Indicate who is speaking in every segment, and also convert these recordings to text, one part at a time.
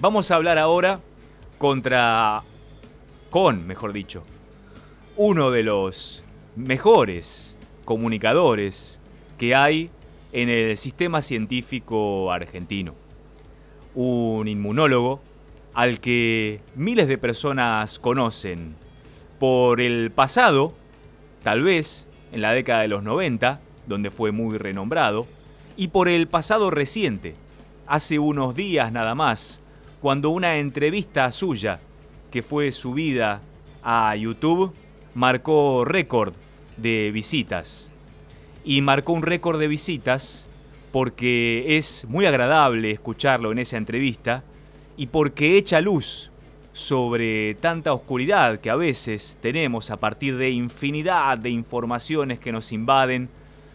Speaker 1: Vamos a hablar ahora contra, con, mejor dicho, uno de los mejores comunicadores que hay en el sistema científico argentino. Un inmunólogo al que miles de personas conocen por el pasado, tal vez en la década de los 90, donde fue muy renombrado, y por el pasado reciente, hace unos días nada más, cuando una entrevista suya, que fue subida a YouTube, marcó récord de visitas. Y marcó un récord de visitas porque es muy agradable escucharlo en esa entrevista y porque echa luz sobre tanta oscuridad que a veces tenemos a partir de infinidad de informaciones que nos invaden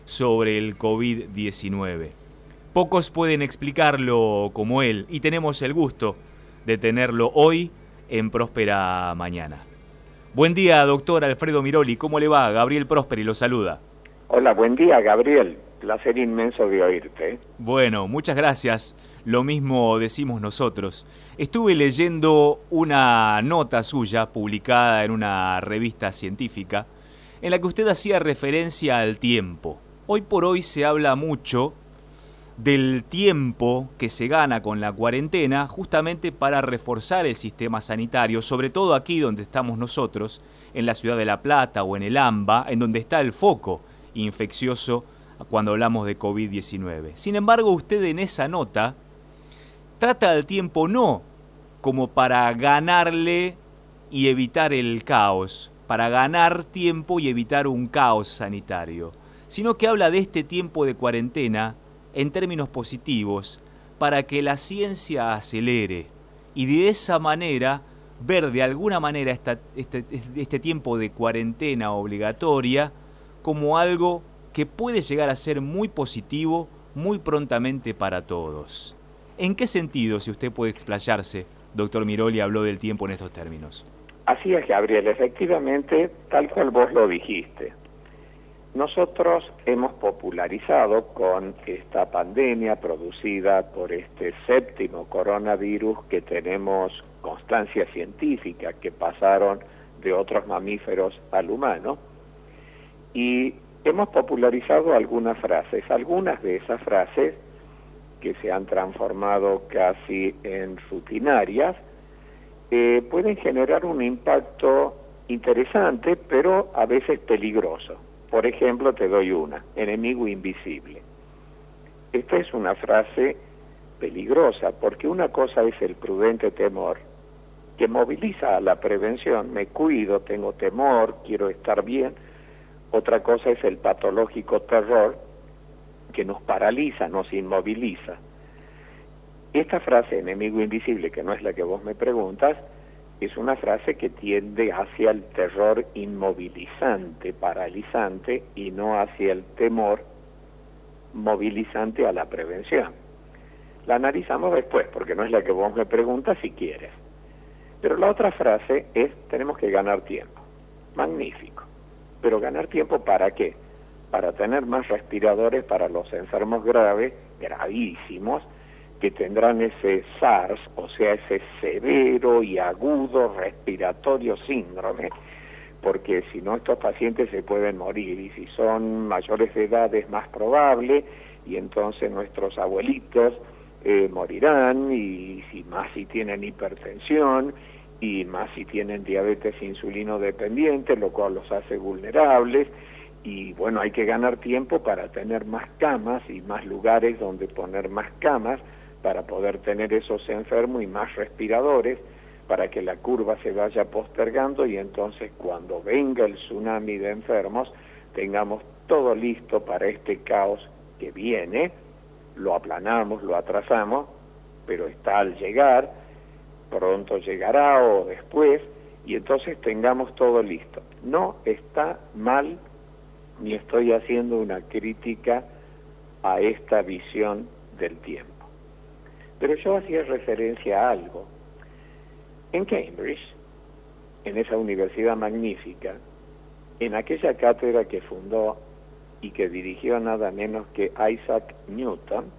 Speaker 1: sobre el COVID-19. Pocos pueden explicarlo como él y tenemos el gusto de tenerlo hoy en Próspera Mañana. Buen día, doctor Alfredo Miroli. ¿Cómo le va? Gabriel Prósperi lo saluda.
Speaker 2: Hola, buen día, Gabriel. Placer inmenso de oírte.
Speaker 1: Bueno, muchas gracias. Lo mismo decimos nosotros. Estuve leyendo una nota suya publicada en una revista científica en la que usted hacía referencia al tiempo. Hoy por hoy se habla mucho del tiempo que se gana con la cuarentena justamente para reforzar el sistema sanitario, sobre todo aquí donde estamos nosotros, en la ciudad de La Plata o en el AMBA, en donde está el foco infeccioso cuando hablamos de COVID-19. Sin embargo, usted en esa nota trata el tiempo no como para ganarle y evitar el caos, para ganar tiempo y evitar un caos sanitario, sino que habla de este tiempo de cuarentena en términos positivos para que la ciencia acelere y de esa manera ver de alguna manera este, este tiempo de cuarentena obligatoria como algo que puede llegar a ser muy positivo muy prontamente para todos. ¿En qué sentido, si usted puede explayarse, doctor Miroli habló del tiempo en estos términos?
Speaker 2: Así es, Gabriel, efectivamente, tal cual vos lo dijiste. Nosotros hemos popularizado con esta pandemia producida por este séptimo coronavirus que tenemos constancia científica que pasaron de otros mamíferos al humano y hemos popularizado algunas frases. Algunas de esas frases que se han transformado casi en rutinarias eh, pueden generar un impacto interesante pero a veces peligroso. Por ejemplo, te doy una, enemigo invisible. Esta es una frase peligrosa porque una cosa es el prudente temor que moviliza a la prevención, me cuido, tengo temor, quiero estar bien. Otra cosa es el patológico terror que nos paraliza, nos inmoviliza. Esta frase, enemigo invisible, que no es la que vos me preguntas, es una frase que tiende hacia el terror inmovilizante, paralizante, y no hacia el temor movilizante a la prevención. La analizamos después, porque no es la que vos me preguntas si quieres. Pero la otra frase es, tenemos que ganar tiempo. Magnífico. Pero ganar tiempo para qué? Para tener más respiradores para los enfermos graves, gravísimos, que tendrán ese SARS, o sea, ese severo y agudo respiratorio síndrome, porque si no estos pacientes se pueden morir y si son mayores de edad es más probable y entonces nuestros abuelitos eh, morirán y si más si tienen hipertensión y más si tienen diabetes insulino dependiente, lo cual los hace vulnerables y bueno, hay que ganar tiempo para tener más camas y más lugares donde poner más camas para poder tener esos enfermos y más respiradores para que la curva se vaya postergando y entonces cuando venga el tsunami de enfermos tengamos todo listo para este caos que viene, lo aplanamos, lo atrasamos, pero está al llegar, pronto llegará o después, y entonces tengamos todo listo. No está mal ni estoy haciendo una crítica a esta visión del tiempo. Pero yo hacía referencia a algo. En Cambridge, en esa universidad magnífica, en aquella cátedra que fundó y que dirigió nada menos que Isaac Newton,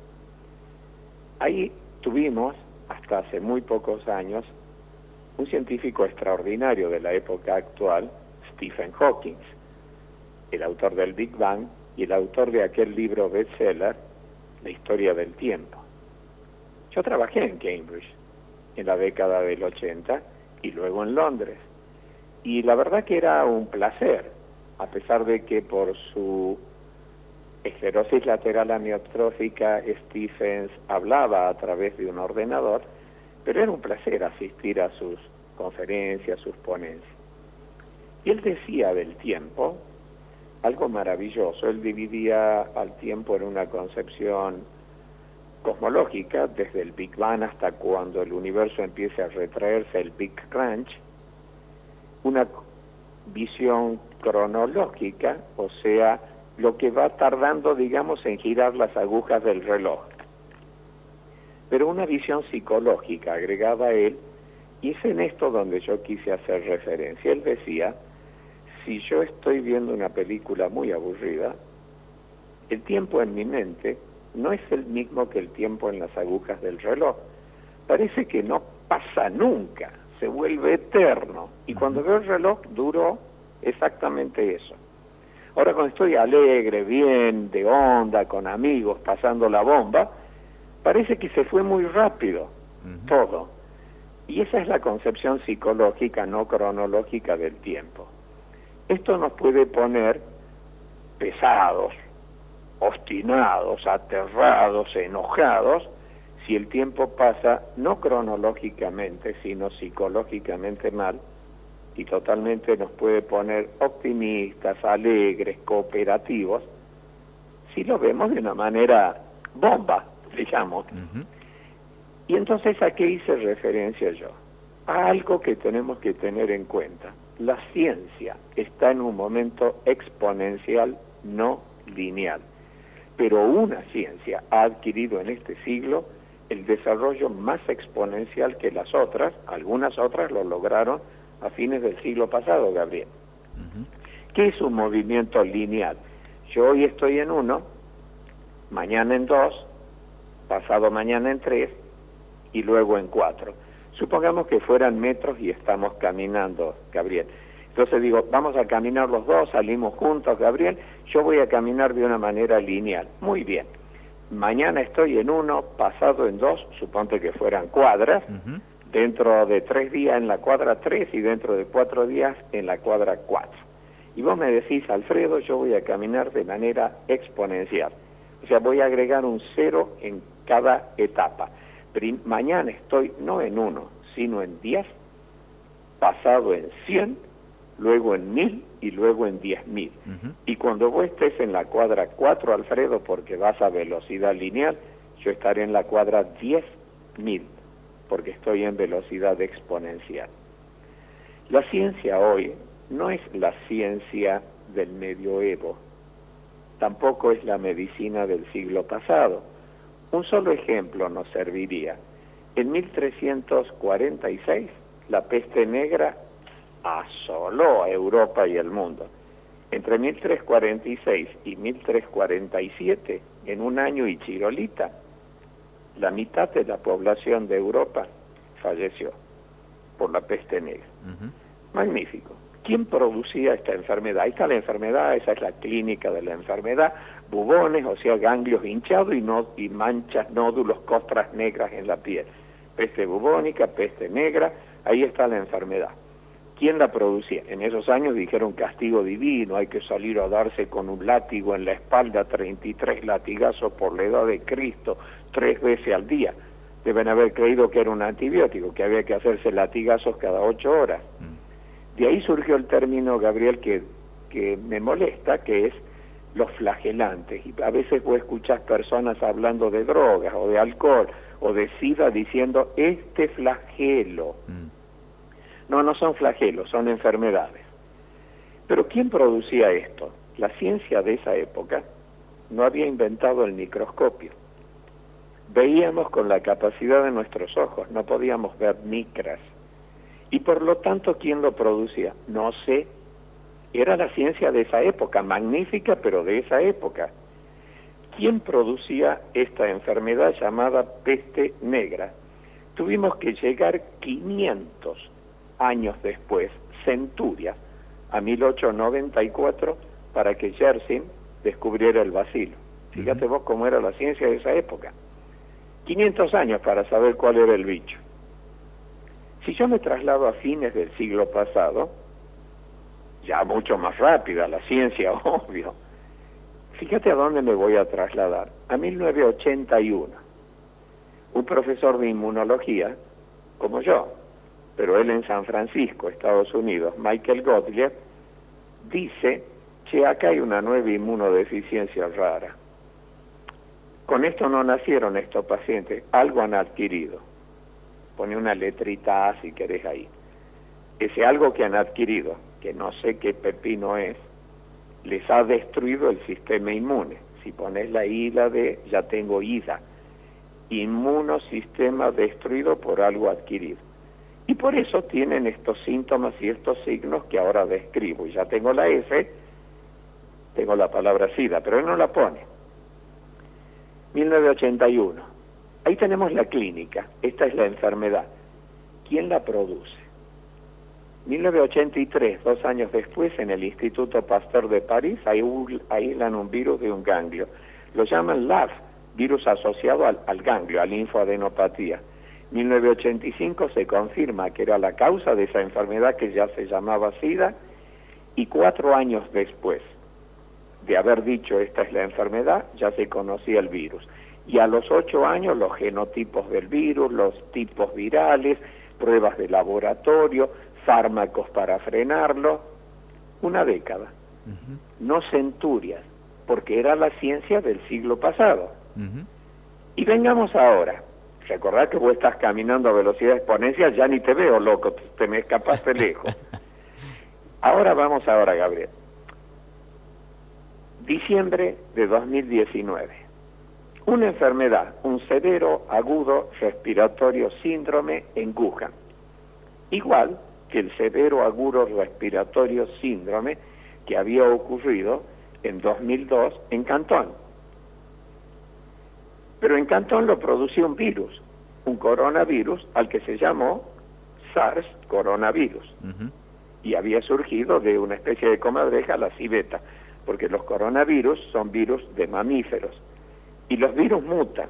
Speaker 2: ahí tuvimos hasta hace muy pocos años, un científico extraordinario de la época actual, Stephen Hawking, el autor del Big Bang y el autor de aquel libro bestseller, La historia del tiempo. Yo trabajé en Cambridge en la década del 80 y luego en Londres. Y la verdad que era un placer, a pesar de que por su esclerosis lateral amiotrófica Stephens hablaba a través de un ordenador, pero era un placer asistir a sus conferencias, sus ponencias. Y él decía del tiempo algo maravilloso, él dividía al tiempo en una concepción cosmológica, desde el Big Bang hasta cuando el universo empiece a retraerse, el Big Crunch, una visión cronológica, o sea, lo que va tardando, digamos, en girar las agujas del reloj. Pero una visión psicológica agregada a él, y es en esto donde yo quise hacer referencia. Él decía, si yo estoy viendo una película muy aburrida, el tiempo en mi mente no es el mismo que el tiempo en las agujas del reloj. Parece que no pasa nunca, se vuelve eterno. Y cuando veo el reloj duró exactamente eso. Ahora cuando estoy alegre, bien, de onda, con amigos, pasando la bomba, parece que se fue muy rápido todo. Y esa es la concepción psicológica, no cronológica del tiempo. Esto nos puede poner pesados, obstinados, aterrados, enojados, si el tiempo pasa no cronológicamente, sino psicológicamente mal, y totalmente nos puede poner optimistas, alegres, cooperativos, si lo vemos de una manera bomba, digamos. Y entonces a qué hice referencia yo? A algo que tenemos que tener en cuenta. La ciencia está en un momento exponencial, no lineal. Pero una ciencia ha adquirido en este siglo el desarrollo más exponencial que las otras, algunas otras lo lograron a fines del siglo pasado, Gabriel. ¿Qué es un movimiento lineal? Yo hoy estoy en uno, mañana en dos, pasado mañana en tres y luego en cuatro. Supongamos que fueran metros y estamos caminando, Gabriel. Entonces digo, vamos a caminar los dos, salimos juntos, Gabriel, yo voy a caminar de una manera lineal. Muy bien. Mañana estoy en uno, pasado en dos, suponte que fueran cuadras, dentro de tres días en la cuadra tres y dentro de cuatro días en la cuadra cuatro. Y vos me decís, Alfredo, yo voy a caminar de manera exponencial. O sea, voy a agregar un cero en cada etapa. mañana estoy no en uno, sino en diez, pasado en cien, luego en mil y luego en diez mil. Y cuando vos estés en la cuadra cuatro, Alfredo, porque vas a velocidad lineal, yo estaré en la cuadra diez mil porque estoy en velocidad exponencial. La ciencia hoy no es la ciencia del medioevo, tampoco es la medicina del siglo pasado. Un solo ejemplo nos serviría. En 1346 la peste negra asoló a Europa y el mundo. Entre 1346 y 1347, en un año y chirolita, la mitad de la población de Europa falleció por la peste negra. Magnífico. ¿Quién producía esta enfermedad? Ahí está la enfermedad, esa es la clínica de la enfermedad, bubones, o sea, ganglios hinchados y, no, y manchas, nódulos, costras negras en la piel. Peste bubónica, peste negra, ahí está la enfermedad. ¿Quién la producía? En esos años dijeron castigo divino, hay que salir a darse con un látigo en la espalda, 33 latigazos por la edad de Cristo, tres veces al día. Deben haber creído que era un antibiótico, que había que hacerse latigazos cada ocho horas. Mm. De ahí surgió el término, Gabriel, que, que me molesta, que es los flagelantes. Y a veces vos escuchas personas hablando de drogas o de alcohol o de sida diciendo este flagelo. Mm. No, no son flagelos, son enfermedades. Pero ¿quién producía esto? La ciencia de esa época no había inventado el microscopio. Veíamos con la capacidad de nuestros ojos, no podíamos ver micras. Y por lo tanto, ¿quién lo producía? No sé. Era la ciencia de esa época, magnífica, pero de esa época. ¿Quién producía esta enfermedad llamada peste negra? tuvimos que llegar 500 años después, centurias, a 1894, para que Yersin descubriera el vacilo. Fíjate vos cómo era la ciencia de esa época. 500 años para saber cuál era el bicho. Si yo me traslado a fines del siglo pasado, ya mucho más rápida la ciencia, obvio. Fíjate a dónde me voy a trasladar. A 1981. Un profesor de inmunología, como yo, pero él en San Francisco, Estados Unidos, Michael Gottlieb, dice, que acá hay una nueva inmunodeficiencia rara. Con esto no nacieron estos pacientes, algo han adquirido. Pone una letrita A si querés ahí. Ese algo que han adquirido, que no sé qué pepino es, les ha destruido el sistema inmune. Si pones la I la D, ya tengo IDA. Inmunosistema destruido por algo adquirido. Y por eso tienen estos síntomas y estos signos que ahora describo. Y ya tengo la F, tengo la palabra SIDA, pero él no la pone. 1981. Ahí tenemos la clínica. Esta es la enfermedad. ¿Quién la produce? 1983, dos años después, en el Instituto Pasteur de París, aíslan un virus de un ganglio. Lo llaman LAV, virus asociado al, al ganglio, al linfoadenopatía. 1985 se confirma que era la causa de esa enfermedad que ya se llamaba SIDA y cuatro años después de haber dicho esta es la enfermedad, ya se conocía el virus. Y a los ocho años los genotipos del virus, los tipos virales, pruebas de laboratorio, fármacos para frenarlo, una década, no centurias, porque era la ciencia del siglo pasado. Y vengamos ahora. Recordad que vos estás caminando a velocidad exponencial, ya ni te veo, loco, te me escapaste lejos. Ahora vamos ahora, Gabriel. Diciembre de 2019. Una enfermedad, un severo agudo respiratorio síndrome en Wuhan. Igual que el severo agudo respiratorio síndrome que había ocurrido en 2002 en Cantón. Pero en Cantón lo producía un virus, un coronavirus al que se llamó SARS coronavirus. Y había surgido de una especie de comadreja, la civeta porque los coronavirus son virus de mamíferos y los virus mutan.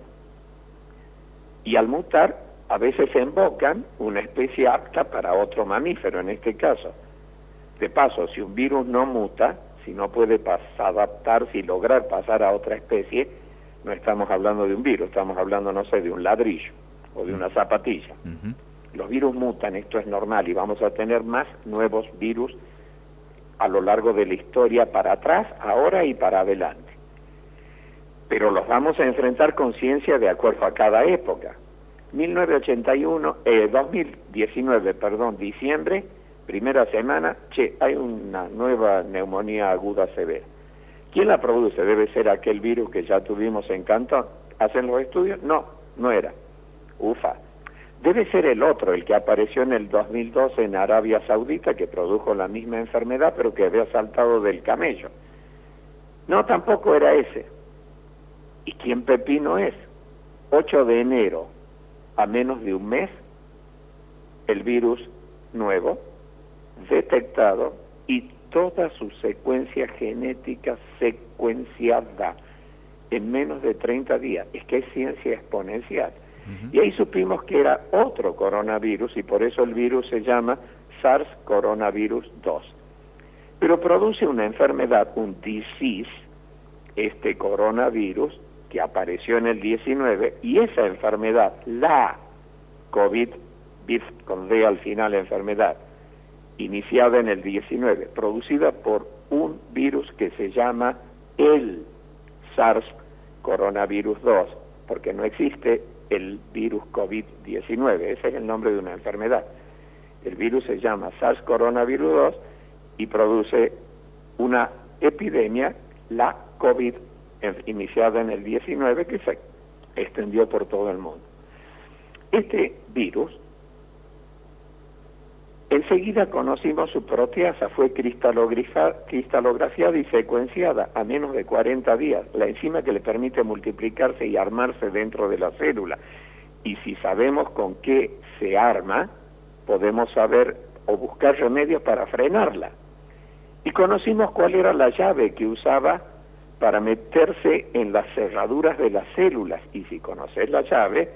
Speaker 2: Y al mutar, a veces invocan una especie apta para otro mamífero, en este caso. De paso, si un virus no muta, si no puede adaptarse y lograr pasar a otra especie, no estamos hablando de un virus, estamos hablando, no sé, de un ladrillo o de una zapatilla. Los virus mutan, esto es normal, y vamos a tener más nuevos virus a lo largo de la historia para atrás, ahora y para adelante. Pero los vamos a enfrentar con ciencia de acuerdo a cada época. 1981, eh, 2019, perdón, diciembre, primera semana, che, hay una nueva neumonía aguda severa. ¿Quién la produce? Debe ser aquel virus que ya tuvimos en Cantón. ¿Hacen los estudios? No, no era. Ufa. Debe ser el otro, el que apareció en el 2012 en Arabia Saudita, que produjo la misma enfermedad, pero que había saltado del camello. No, tampoco era ese. ¿Y quién pepino es? 8 de enero, a menos de un mes, el virus nuevo, detectado y toda su secuencia genética secuenciada en menos de 30 días. Es que es ciencia exponencial. Y ahí supimos que era otro coronavirus y por eso el virus se llama SARS coronavirus 2. Pero produce una enfermedad, un disease, este coronavirus que apareció en el 19 y esa enfermedad, la COVID, con D al final enfermedad, iniciada en el 19, producida por un virus que se llama el SARS coronavirus 2, porque no existe el virus COVID-19. Ese es el nombre de una enfermedad. El virus se llama SARS coronavirus 2 y produce una epidemia, la COVID, iniciada en el 19, que se extendió por todo el mundo. Este virus Enseguida conocimos su proteasa, fue cristalografiada y secuenciada a menos de 40 días, la enzima que le permite multiplicarse y armarse dentro de la célula. Y si sabemos con qué se arma, podemos saber o buscar remedios para frenarla. Y conocimos cuál era la llave que usaba para meterse en las cerraduras de las células. Y si conoces la llave,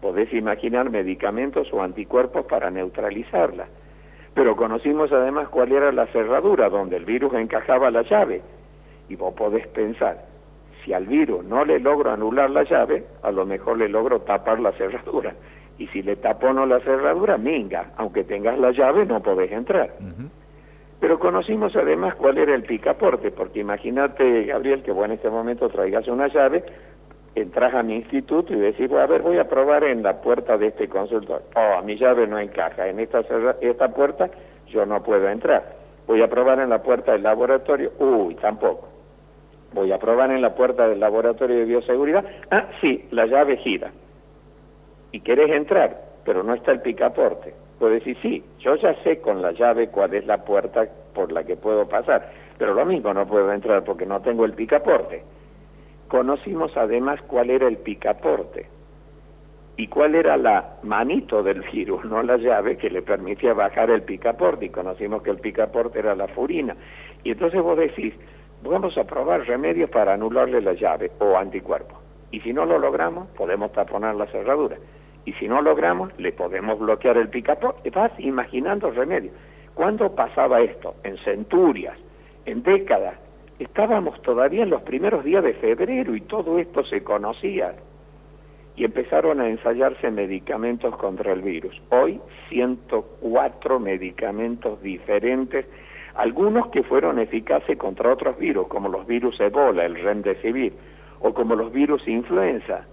Speaker 2: podés imaginar medicamentos o anticuerpos para neutralizarla. Pero conocimos además cuál era la cerradura donde el virus encajaba la llave. Y vos podés pensar, si al virus no le logro anular la llave, a lo mejor le logro tapar la cerradura. Y si le tapo no la cerradura, minga, aunque tengas la llave no podés entrar. Pero conocimos además cuál era el picaporte, porque imagínate, Gabriel, que vos en este momento traigas una llave, entras a mi instituto y decís, a ver, voy a probar en la puerta de este consultor. Oh, mi llave no encaja, en esta, esta puerta yo no puedo entrar. Voy a probar en la puerta del laboratorio, uy, tampoco. Voy a probar en la puerta del laboratorio de bioseguridad, ah, sí, la llave gira. Y querés entrar, pero no está el picaporte. Puedes decir, sí, yo ya sé con la llave cuál es la puerta por la que puedo pasar, pero lo mismo no puedo entrar porque no tengo el picaporte. Conocimos además cuál era el picaporte y cuál era la manito del virus, no la llave que le permitía bajar el picaporte y conocimos que el picaporte era la furina. Y entonces vos decís, vamos a probar remedios para anularle la llave o anticuerpo. Y si no lo logramos, podemos taponar la cerradura y si no logramos, le podemos bloquear el picaporte. Vas imaginando remedios. ¿Cuándo pasaba esto? En centurias, en décadas. Estábamos todavía en los primeros días de febrero y todo esto se conocía. Y empezaron a ensayarse medicamentos contra el virus. Hoy 104 medicamentos diferentes, algunos que fueron eficaces contra otros virus, como los virus Ebola, el Remdesivir, o como los virus influenza,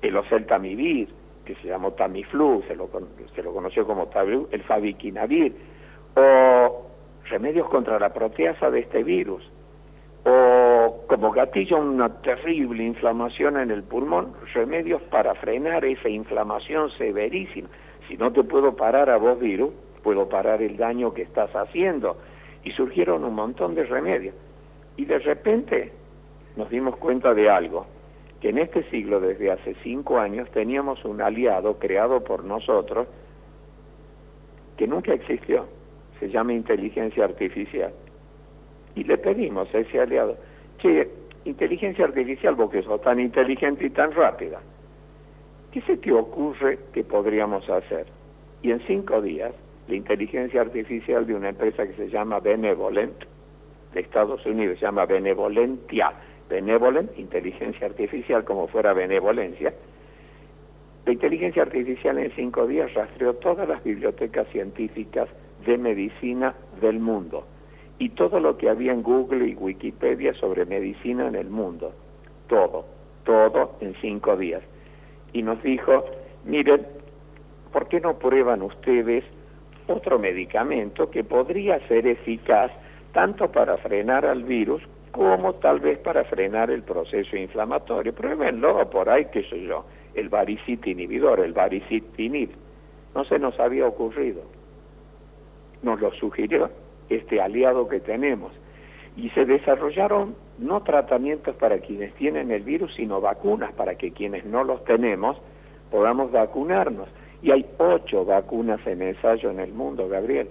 Speaker 2: el oseltamivir, que se llamó Tamiflu, se lo, se lo conoció como Tamiflu, el Faviquinavir, o remedios contra la proteasa de este virus, o como gatillo una terrible inflamación en el pulmón, remedios para frenar esa inflamación severísima. Si no te puedo parar a vos virus, puedo parar el daño que estás haciendo. Y surgieron un montón de remedios. Y de repente nos dimos cuenta de algo que en este siglo, desde hace cinco años, teníamos un aliado creado por nosotros que nunca existió, se llama inteligencia artificial. Y le pedimos a ese aliado, che, inteligencia artificial, porque sos tan inteligente y tan rápida, ¿qué se te ocurre que podríamos hacer? Y en cinco días, la inteligencia artificial de una empresa que se llama Benevolent, de Estados Unidos, se llama Benevolentia, benevolent, inteligencia artificial como fuera benevolencia. La inteligencia artificial en cinco días rastreó todas las bibliotecas científicas de medicina del mundo y todo lo que había en Google y Wikipedia sobre medicina en el mundo. Todo, todo en cinco días. Y nos dijo, miren, ¿por qué no prueban ustedes otro medicamento que podría ser eficaz tanto para frenar al virus como tal vez para frenar el proceso inflamatorio. Pruébenlo por ahí, qué sé yo, el varicit inhibidor, el varicitinib. No se nos había ocurrido. Nos lo sugirió este aliado que tenemos. Y se desarrollaron no tratamientos para quienes tienen el virus, sino vacunas para que quienes no los tenemos podamos vacunarnos. Y hay ocho vacunas en ensayo en el mundo, Gabriel,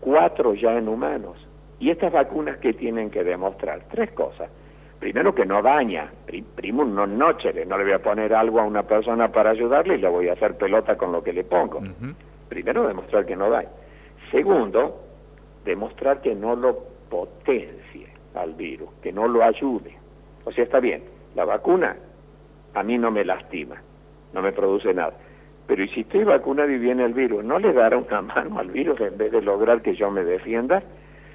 Speaker 2: cuatro ya en humanos. ¿Y estas vacunas qué tienen que demostrar? Tres cosas. Primero que no daña, primo no noche, no le voy a poner algo a una persona para ayudarle y le voy a hacer pelota con lo que le pongo. Primero demostrar que no daña. Segundo, demostrar que no lo potencie al virus, que no lo ayude. O sea, está bien, la vacuna a mí no me lastima, no me produce nada. Pero ¿y si estoy vacunado y viene el virus, no le dará una mano al virus en vez de lograr que yo me defienda?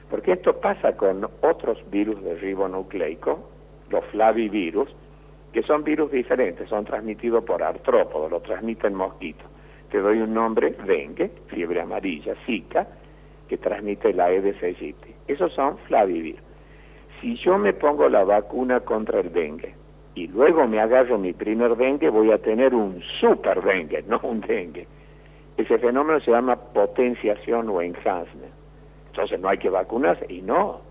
Speaker 2: Porque esto pasa con otros virus de ribonucleico, los flavivirus, que son virus diferentes, son transmitidos por artrópodos, lo transmiten mosquitos. Te doy un nombre, dengue, fiebre amarilla, zika, que transmite la Aedes aegypti. Esos son flavivirus. Si yo me pongo la vacuna contra el dengue y luego me agarro mi primer dengue, voy a tener un super dengue, no un dengue. Ese fenómeno se llama potenciación o enhancement entonces no hay que vacunarse. Y no,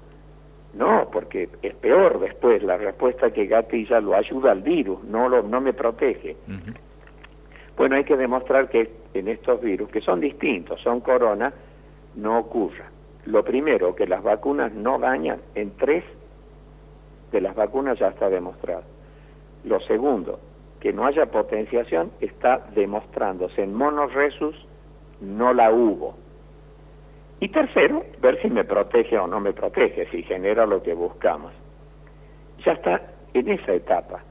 Speaker 2: no, porque es peor después, la respuesta que gatilla lo ayuda al virus, no, lo, no me protege. Bueno, hay que demostrar que en estos virus, que son distintos, son corona, no ocurra. Lo primero, que las vacunas no dañan, en tres de las vacunas ya está demostrado. Lo segundo, que no haya potenciación, está demostrándose en monoresus, no la hubo. Y tercero, ver si me protege o no me protege, si genera lo que buscamos. Ya está en esa etapa.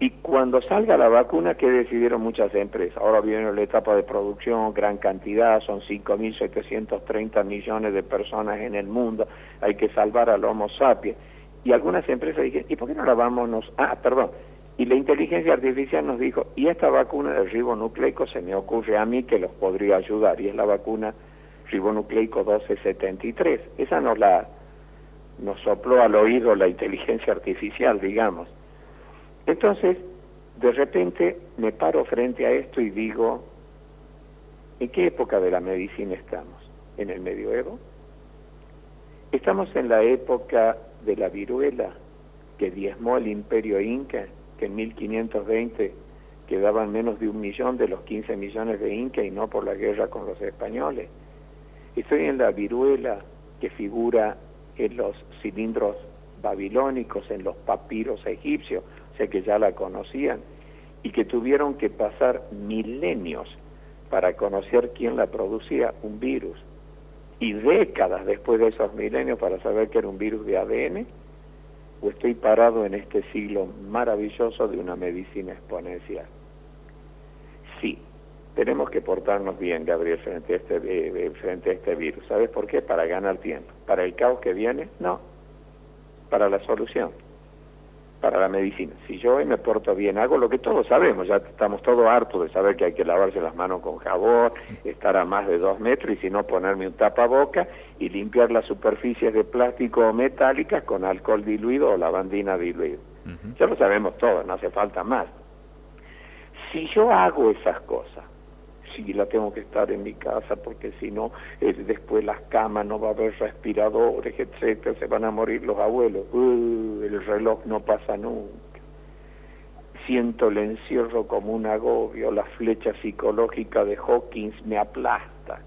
Speaker 2: Y cuando salga la vacuna, ¿qué decidieron muchas empresas? Ahora viene la etapa de producción, gran cantidad, son 5.730 millones de personas en el mundo, hay que salvar al Homo sapiens. Y algunas empresas dijeron, ¿y por qué no la vamos? Ah, perdón. Y la inteligencia artificial nos dijo, y esta vacuna del ribonucleico se me ocurre a mí que los podría ayudar, y es la vacuna ribonucleico 1273. Esa nos la nos sopló al oído la inteligencia artificial, digamos. Entonces, de repente me paro frente a esto y digo, ¿en qué época de la medicina estamos? ¿En el medioevo? ¿Estamos en la época de la viruela que diezmó el imperio inca, que en 1520 quedaban menos de un millón de los 15 millones de inca y no por la guerra con los españoles? Estoy en la viruela que figura en los cilindros babilónicos, en los papiros egipcios, que ya la conocían, y que tuvieron que pasar milenios para conocer quién la producía, un virus, y décadas después de esos milenios para saber que era un virus de ADN, o estoy parado en este siglo maravilloso de una medicina exponencial. Sí, tenemos que portarnos bien, Gabriel, frente a este, frente a este virus. ¿Sabes por qué? Para ganar tiempo. ¿Para el caos que viene? No, para la solución para la medicina. Si yo hoy me porto bien, hago lo que todos sabemos, ya estamos todos hartos de saber que hay que lavarse las manos con jabón, estar a más de dos metros y si no ponerme un tapaboca y limpiar las superficies de plástico o metálicas con alcohol diluido o lavandina diluido. Ya lo sabemos todos, no hace falta más. Si yo hago esas cosas, si la tengo que estar en mi casa porque si no eh, después las camas no va a haber respiradores etcétera se van a morir los abuelos. Uh, el reloj no pasa nunca. Siento el encierro como un agobio la flecha psicológica de Hawkins me aplasta.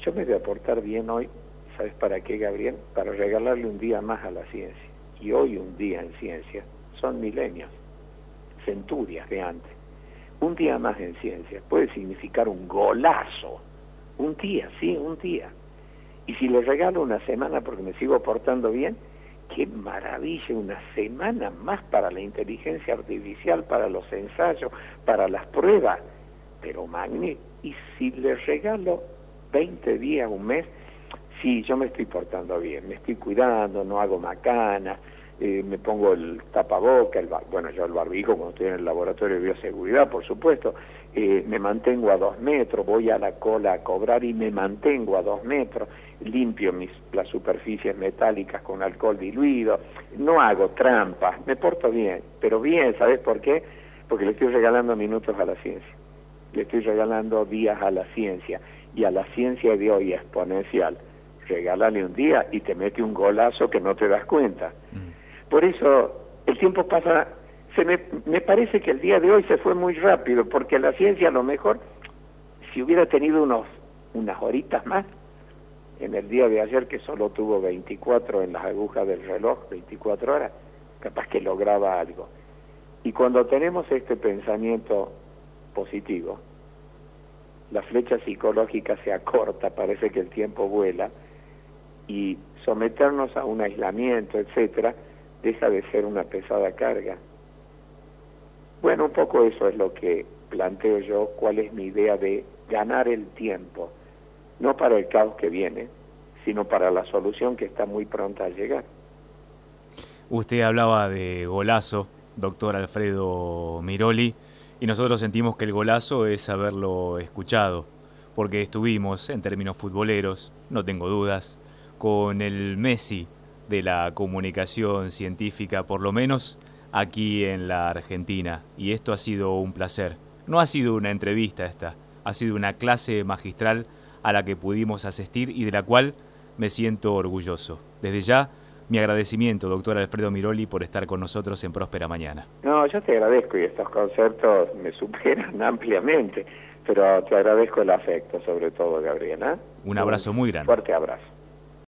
Speaker 2: Yo me voy a portar bien hoy ¿sabes para qué Gabriel? para regalarle un día más a la ciencia. Y hoy un día en ciencia. Son milenios centurias de antes un día más en ciencia puede significar un golazo. Un día, sí, un día. Y si le regalo una semana porque me sigo portando bien, qué maravilla, una semana más para la inteligencia artificial, para los ensayos, para las pruebas. Pero Magni, y si le regalo 20 días, un mes, sí, yo me estoy portando bien, me estoy cuidando, no hago macanas, eh, me pongo el tapaboca, el bueno, yo el barbijo cuando estoy en el laboratorio de bioseguridad, por supuesto, eh, me mantengo a dos metros, voy a la cola a cobrar y me mantengo a dos metros, limpio mis, las superficies metálicas con alcohol diluido, no hago trampas, me porto bien, pero bien, ¿sabes por qué? Porque le estoy regalando minutos a la ciencia, le estoy regalando días a la ciencia y a la ciencia de hoy exponencial, regálale un día y te mete un golazo que no te das cuenta. Por eso el tiempo pasa, se me, me parece que el día de hoy se fue muy rápido, porque la ciencia a lo mejor, si hubiera tenido unos, unas horitas más, en el día de ayer que solo tuvo 24 en las agujas del reloj, 24 horas, capaz que lograba algo. Y cuando tenemos este pensamiento positivo, la flecha psicológica se acorta, parece que el tiempo vuela, y someternos a un aislamiento, etcétera, deja de ser una pesada carga. Bueno, un poco eso es lo que planteo yo, cuál es mi idea de ganar el tiempo, no para el caos que viene, sino para la solución que está muy pronta a llegar.
Speaker 1: Usted hablaba de golazo, doctor Alfredo Miroli, y nosotros sentimos que el golazo es haberlo escuchado, porque estuvimos, en términos futboleros, no tengo dudas, con el Messi de la comunicación científica, por lo menos aquí en la Argentina. Y esto ha sido un placer. No ha sido una entrevista esta, ha sido una clase magistral a la que pudimos asistir y de la cual me siento orgulloso. Desde ya, mi agradecimiento, doctor Alfredo Miroli, por estar con nosotros en Próspera Mañana.
Speaker 2: No, yo te agradezco y estos conceptos me superan ampliamente, pero te agradezco el afecto sobre todo, Gabriela.
Speaker 1: Un abrazo muy grande.
Speaker 2: Fuerte abrazo.